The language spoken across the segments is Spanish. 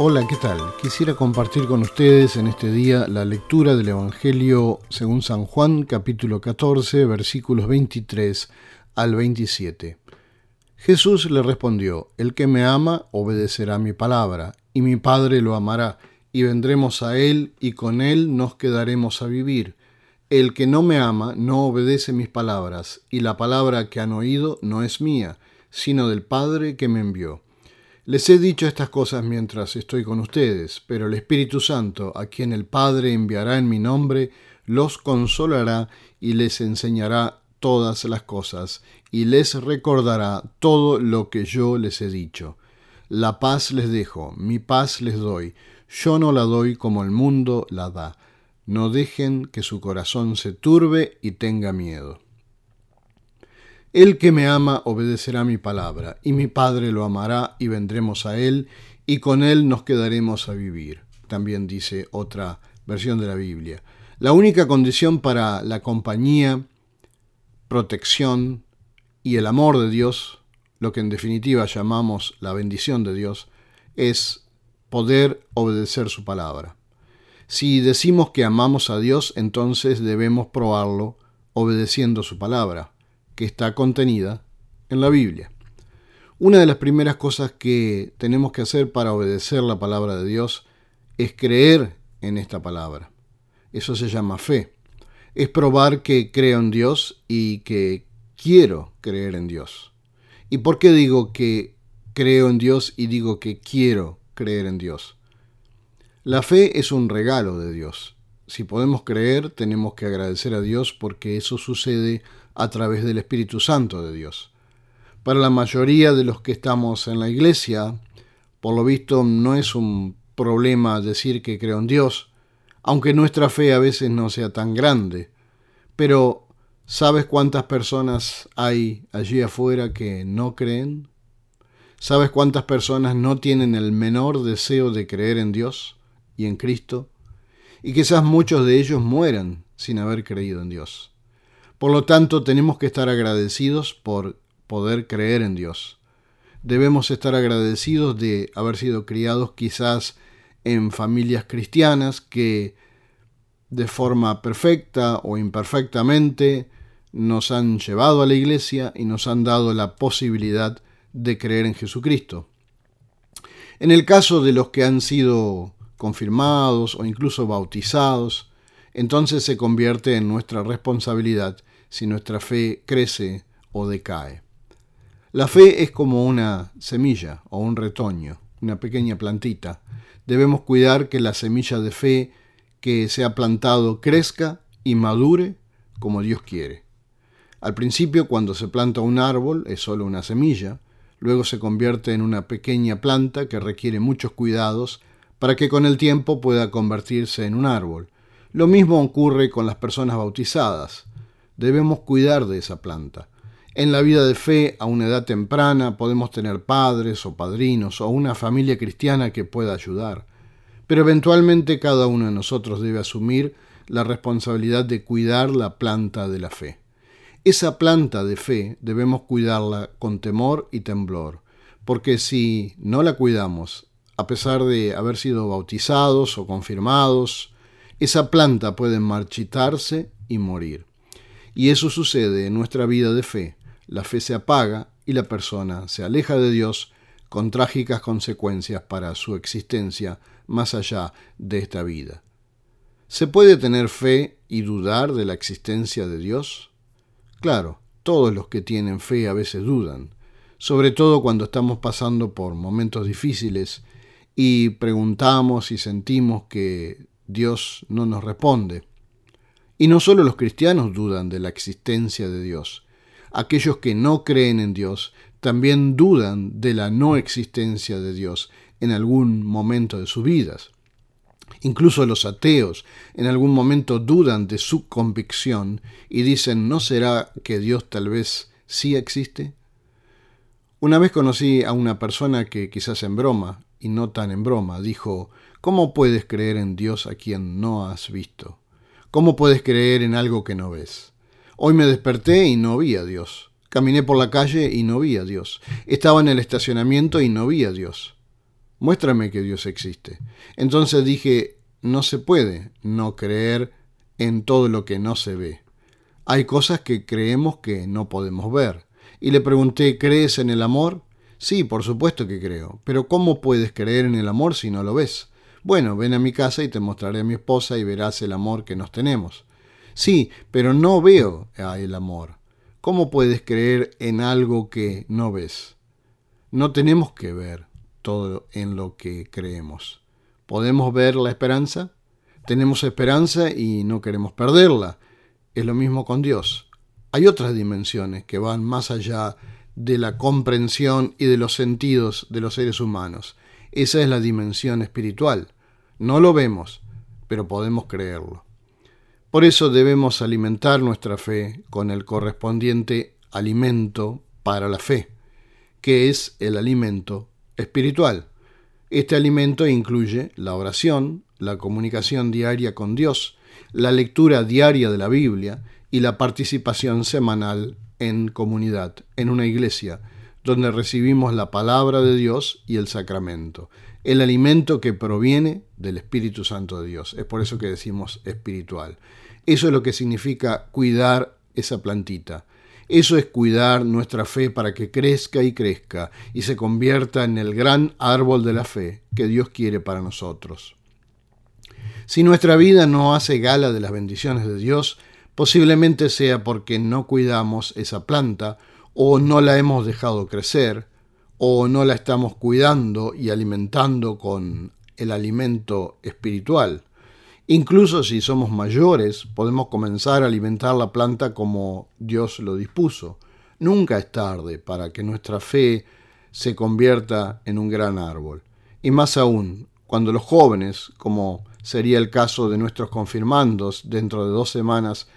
Hola, ¿qué tal? Quisiera compartir con ustedes en este día la lectura del Evangelio según San Juan, capítulo 14, versículos 23 al 27. Jesús le respondió, El que me ama obedecerá mi palabra, y mi Padre lo amará, y vendremos a él, y con él nos quedaremos a vivir. El que no me ama no obedece mis palabras, y la palabra que han oído no es mía, sino del Padre que me envió. Les he dicho estas cosas mientras estoy con ustedes, pero el Espíritu Santo, a quien el Padre enviará en mi nombre, los consolará y les enseñará todas las cosas, y les recordará todo lo que yo les he dicho. La paz les dejo, mi paz les doy, yo no la doy como el mundo la da. No dejen que su corazón se turbe y tenga miedo. El que me ama obedecerá mi palabra, y mi Padre lo amará, y vendremos a él, y con él nos quedaremos a vivir. También dice otra versión de la Biblia. La única condición para la compañía, protección y el amor de Dios, lo que en definitiva llamamos la bendición de Dios, es poder obedecer su palabra. Si decimos que amamos a Dios, entonces debemos probarlo obedeciendo su palabra que está contenida en la Biblia. Una de las primeras cosas que tenemos que hacer para obedecer la palabra de Dios es creer en esta palabra. Eso se llama fe. Es probar que creo en Dios y que quiero creer en Dios. ¿Y por qué digo que creo en Dios y digo que quiero creer en Dios? La fe es un regalo de Dios. Si podemos creer, tenemos que agradecer a Dios porque eso sucede a través del Espíritu Santo de Dios. Para la mayoría de los que estamos en la iglesia, por lo visto no es un problema decir que creo en Dios, aunque nuestra fe a veces no sea tan grande. Pero, ¿sabes cuántas personas hay allí afuera que no creen? ¿Sabes cuántas personas no tienen el menor deseo de creer en Dios y en Cristo? Y quizás muchos de ellos mueran sin haber creído en Dios. Por lo tanto, tenemos que estar agradecidos por poder creer en Dios. Debemos estar agradecidos de haber sido criados quizás en familias cristianas que de forma perfecta o imperfectamente nos han llevado a la iglesia y nos han dado la posibilidad de creer en Jesucristo. En el caso de los que han sido confirmados o incluso bautizados, entonces se convierte en nuestra responsabilidad si nuestra fe crece o decae. La fe es como una semilla o un retoño, una pequeña plantita. Debemos cuidar que la semilla de fe que se ha plantado crezca y madure como Dios quiere. Al principio, cuando se planta un árbol, es solo una semilla, luego se convierte en una pequeña planta que requiere muchos cuidados para que con el tiempo pueda convertirse en un árbol. Lo mismo ocurre con las personas bautizadas debemos cuidar de esa planta. En la vida de fe, a una edad temprana, podemos tener padres o padrinos o una familia cristiana que pueda ayudar, pero eventualmente cada uno de nosotros debe asumir la responsabilidad de cuidar la planta de la fe. Esa planta de fe debemos cuidarla con temor y temblor, porque si no la cuidamos, a pesar de haber sido bautizados o confirmados, esa planta puede marchitarse y morir. Y eso sucede en nuestra vida de fe. La fe se apaga y la persona se aleja de Dios con trágicas consecuencias para su existencia más allá de esta vida. ¿Se puede tener fe y dudar de la existencia de Dios? Claro, todos los que tienen fe a veces dudan, sobre todo cuando estamos pasando por momentos difíciles y preguntamos y sentimos que Dios no nos responde. Y no solo los cristianos dudan de la existencia de Dios. Aquellos que no creen en Dios también dudan de la no existencia de Dios en algún momento de sus vidas. Incluso los ateos en algún momento dudan de su convicción y dicen, ¿no será que Dios tal vez sí existe? Una vez conocí a una persona que quizás en broma, y no tan en broma, dijo, ¿cómo puedes creer en Dios a quien no has visto? ¿Cómo puedes creer en algo que no ves? Hoy me desperté y no vi a Dios. Caminé por la calle y no vi a Dios. Estaba en el estacionamiento y no vi a Dios. muéstrame que Dios existe. Entonces dije, no se puede no creer en todo lo que no se ve. Hay cosas que creemos que no podemos ver. Y le pregunté, ¿crees en el amor? Sí, por supuesto que creo, pero ¿cómo puedes creer en el amor si no lo ves? Bueno, ven a mi casa y te mostraré a mi esposa y verás el amor que nos tenemos. Sí, pero no veo el amor. ¿Cómo puedes creer en algo que no ves? No tenemos que ver todo en lo que creemos. ¿Podemos ver la esperanza? Tenemos esperanza y no queremos perderla. Es lo mismo con Dios. Hay otras dimensiones que van más allá de la comprensión y de los sentidos de los seres humanos. Esa es la dimensión espiritual. No lo vemos, pero podemos creerlo. Por eso debemos alimentar nuestra fe con el correspondiente alimento para la fe, que es el alimento espiritual. Este alimento incluye la oración, la comunicación diaria con Dios, la lectura diaria de la Biblia y la participación semanal en comunidad, en una iglesia, donde recibimos la palabra de Dios y el sacramento, el alimento que proviene del Espíritu Santo de Dios. Es por eso que decimos espiritual. Eso es lo que significa cuidar esa plantita. Eso es cuidar nuestra fe para que crezca y crezca y se convierta en el gran árbol de la fe que Dios quiere para nosotros. Si nuestra vida no hace gala de las bendiciones de Dios, posiblemente sea porque no cuidamos esa planta o no la hemos dejado crecer o no la estamos cuidando y alimentando con el alimento espiritual. Incluso si somos mayores, podemos comenzar a alimentar la planta como Dios lo dispuso. Nunca es tarde para que nuestra fe se convierta en un gran árbol. Y más aún, cuando los jóvenes, como sería el caso de nuestros confirmandos dentro de dos semanas,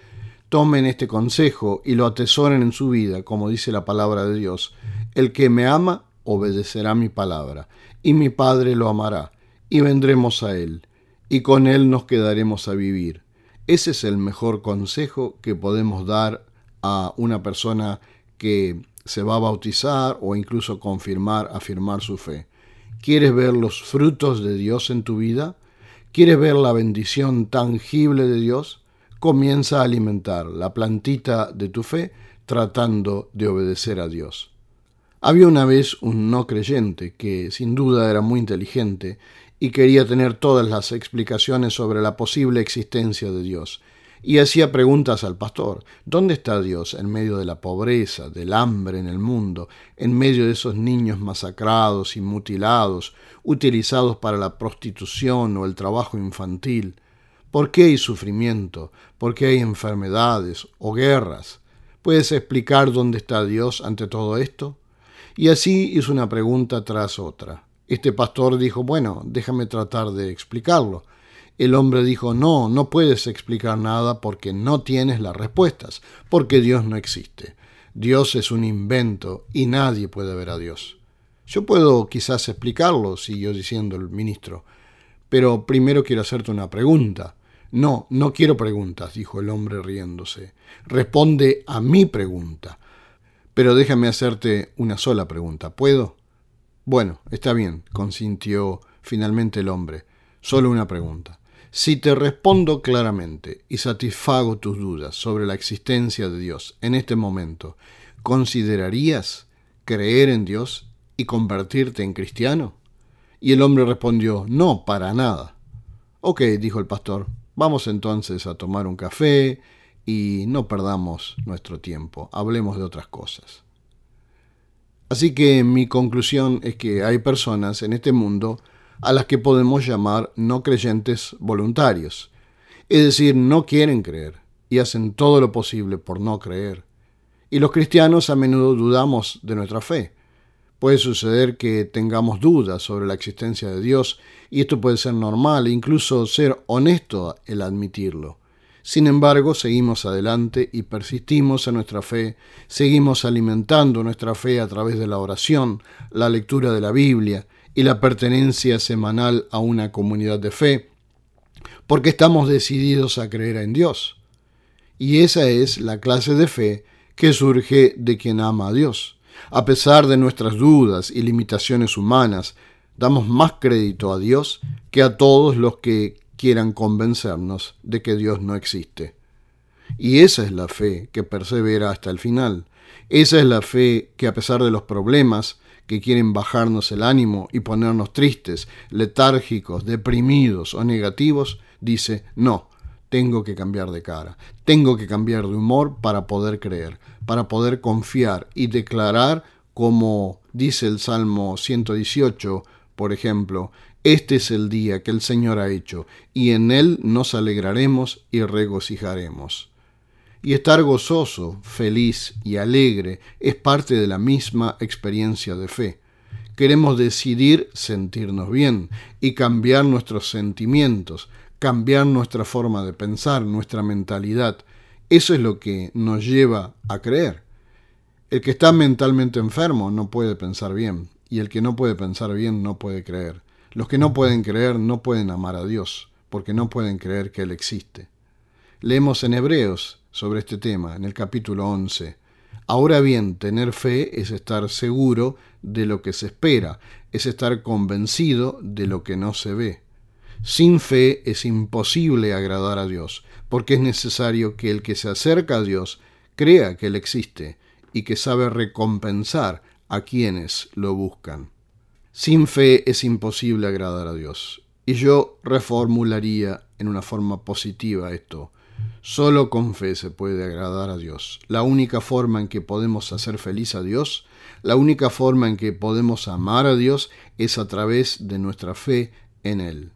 tomen este consejo y lo atesoren en su vida, como dice la palabra de Dios, el que me ama obedecerá mi palabra, y mi Padre lo amará, y vendremos a él y con Él nos quedaremos a vivir. Ese es el mejor consejo que podemos dar a una persona que se va a bautizar o incluso confirmar, afirmar su fe. ¿Quieres ver los frutos de Dios en tu vida? ¿Quieres ver la bendición tangible de Dios? Comienza a alimentar la plantita de tu fe tratando de obedecer a Dios. Había una vez un no creyente que sin duda era muy inteligente y quería tener todas las explicaciones sobre la posible existencia de Dios. Y hacía preguntas al pastor, ¿dónde está Dios en medio de la pobreza, del hambre en el mundo, en medio de esos niños masacrados y mutilados, utilizados para la prostitución o el trabajo infantil? ¿Por qué hay sufrimiento? ¿Por qué hay enfermedades o guerras? ¿Puedes explicar dónde está Dios ante todo esto? Y así hizo una pregunta tras otra. Este pastor dijo, bueno, déjame tratar de explicarlo. El hombre dijo, no, no puedes explicar nada porque no tienes las respuestas, porque Dios no existe. Dios es un invento y nadie puede ver a Dios. Yo puedo quizás explicarlo, siguió diciendo el ministro, pero primero quiero hacerte una pregunta. No, no quiero preguntas, dijo el hombre riéndose. Responde a mi pregunta. Pero déjame hacerte una sola pregunta, ¿puedo? Bueno, está bien, consintió finalmente el hombre. Solo una pregunta. Si te respondo claramente y satisfago tus dudas sobre la existencia de Dios en este momento, ¿considerarías creer en Dios y convertirte en cristiano? Y el hombre respondió, no, para nada. Ok, dijo el pastor, vamos entonces a tomar un café y no perdamos nuestro tiempo, hablemos de otras cosas. Así que mi conclusión es que hay personas en este mundo a las que podemos llamar no creyentes voluntarios, es decir, no quieren creer y hacen todo lo posible por no creer. Y los cristianos a menudo dudamos de nuestra fe. Puede suceder que tengamos dudas sobre la existencia de Dios y esto puede ser normal e incluso ser honesto el admitirlo. Sin embargo, seguimos adelante y persistimos en nuestra fe, seguimos alimentando nuestra fe a través de la oración, la lectura de la Biblia y la pertenencia semanal a una comunidad de fe, porque estamos decididos a creer en Dios. Y esa es la clase de fe que surge de quien ama a Dios. A pesar de nuestras dudas y limitaciones humanas, Damos más crédito a Dios que a todos los que quieran convencernos de que Dios no existe. Y esa es la fe que persevera hasta el final. Esa es la fe que a pesar de los problemas que quieren bajarnos el ánimo y ponernos tristes, letárgicos, deprimidos o negativos, dice, no, tengo que cambiar de cara, tengo que cambiar de humor para poder creer, para poder confiar y declarar como dice el Salmo 118, por ejemplo, este es el día que el Señor ha hecho, y en él nos alegraremos y regocijaremos. Y estar gozoso, feliz y alegre es parte de la misma experiencia de fe. Queremos decidir sentirnos bien y cambiar nuestros sentimientos, cambiar nuestra forma de pensar, nuestra mentalidad. Eso es lo que nos lleva a creer. El que está mentalmente enfermo no puede pensar bien, y el que no puede pensar bien no puede creer. Los que no pueden creer no pueden amar a Dios, porque no pueden creer que Él existe. Leemos en Hebreos sobre este tema, en el capítulo 11. Ahora bien, tener fe es estar seguro de lo que se espera, es estar convencido de lo que no se ve. Sin fe es imposible agradar a Dios, porque es necesario que el que se acerca a Dios crea que Él existe y que sabe recompensar a quienes lo buscan. Sin fe es imposible agradar a Dios. Y yo reformularía en una forma positiva esto. Solo con fe se puede agradar a Dios. La única forma en que podemos hacer feliz a Dios, la única forma en que podemos amar a Dios es a través de nuestra fe en Él.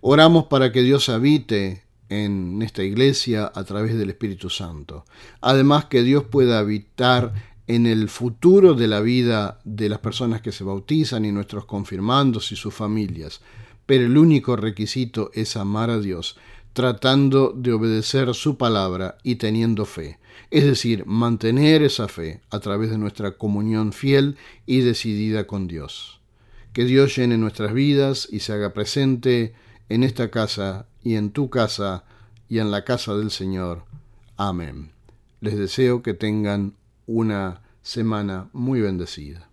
Oramos para que Dios habite en esta iglesia a través del Espíritu Santo. Además que Dios pueda habitar en el futuro de la vida de las personas que se bautizan y nuestros confirmandos y sus familias. Pero el único requisito es amar a Dios tratando de obedecer su palabra y teniendo fe, es decir, mantener esa fe a través de nuestra comunión fiel y decidida con Dios. Que Dios llene nuestras vidas y se haga presente en esta casa y en tu casa y en la casa del Señor. Amén. Les deseo que tengan una semana muy bendecida.